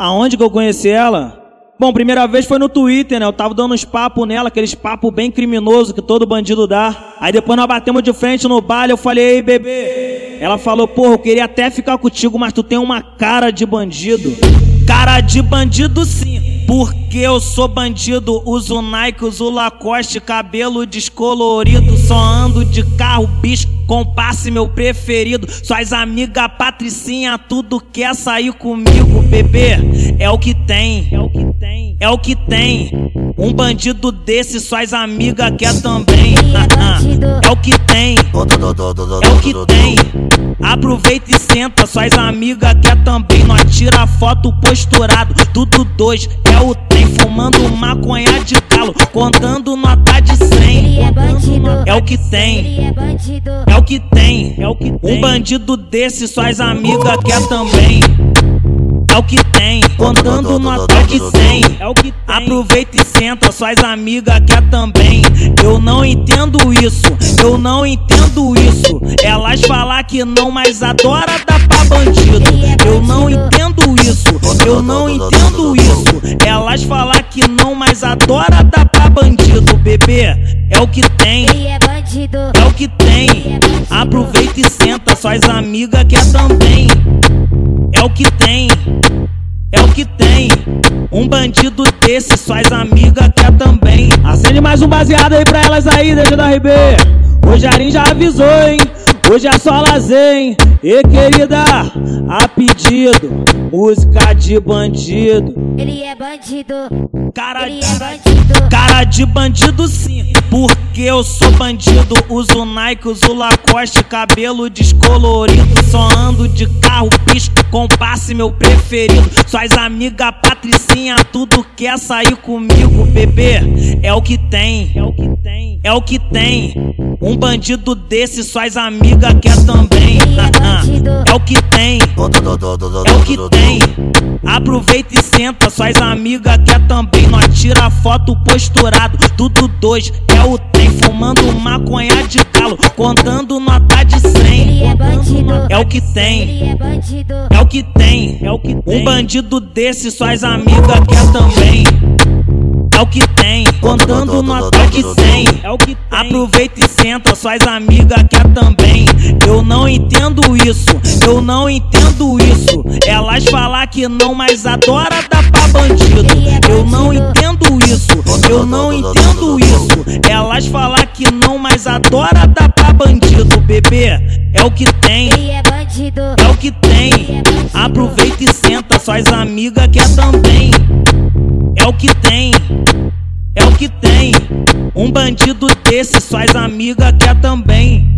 Aonde que eu conheci ela? Bom, primeira vez foi no Twitter, né? Eu tava dando uns papos nela, aqueles papos bem criminoso que todo bandido dá. Aí depois nós batemos de frente no baile, eu falei, ei, bebê. Ela falou, porra, eu queria até ficar contigo, mas tu tem uma cara de bandido. Cara de bandido sim, porque eu sou bandido. Uso Nike, uso Lacoste, cabelo descolorido. Só ando de carro, bicho, com passe meu preferido. Suas amigas Patricinha, tudo quer sair comigo, bebê. É o que tem, é o que tem, é o que tem. Um bandido desse, suas amigas quer também. É o que tem, é o que tem. Aproveita e senta, suas amigas quer também. Nós tira foto posturado, tudo dois é o trem. Fumando maconha de calo, contando nota de cem. É o que tem, é o que tem, é o que tem. Um bandido desse, suas amigas quer também. É o que tem, contando nota de cem. É o que tem. Aproveita e senta, suas amigas quer também. Eu não entendo isso, eu não entendo isso. Elas falam que não, mas adora dar pra bandido. Eu não entendo isso, eu não entendo isso. Elas falam que não, mas adora dar pra bandido, bebê. É o que tem, é o que tem. Aproveita e senta, suas amigas quer também. É o que tem, é o que tem. Um bandido desse, suas amigas quer também. Acende mais um baseado aí pra elas aí, deixa da RB. O Jarim já avisou, hein? Hoje é só lazer, hein? E querida, a pedido, música de bandido. Ele é bandido, Cara, ele é bandido. cara de bandido sim, porque eu sou bandido. Uso Nike, uso Lacoste, cabelo descolorido. Só ando de carro, pisco, com passe meu preferido. Suas amigas Patricinha, tudo quer sair comigo, bebê. É o que tem, é o que tem, é o que tem. Um bandido desse, suas amigas quer também. É o que tem, é o que tem. Aproveita e senta, suas amigas quer também. Nós tira foto posturado, tudo dois é o trem. Fumando maconha de calo, contando nota de cem. Ele é bandido, o que tem, é o que tem, é o que tem. Um bandido desse, suas amigas quer também. É o que tem, contando nota de cem. É o que tem. Aproveita e senta, suas amigas quer também. Eu não entendo isso, eu não entendo isso. Elas falam que não, mas adora dar pra bandido. Eu não entendo isso, eu não entendo isso. Elas falam que não, mas adora dar pra bandido, bebê. É o que tem. É É o que tem. Aproveita e senta, suas amigas quer também. É o que tem. Que tem. Um bandido desse, suas amigas quer também.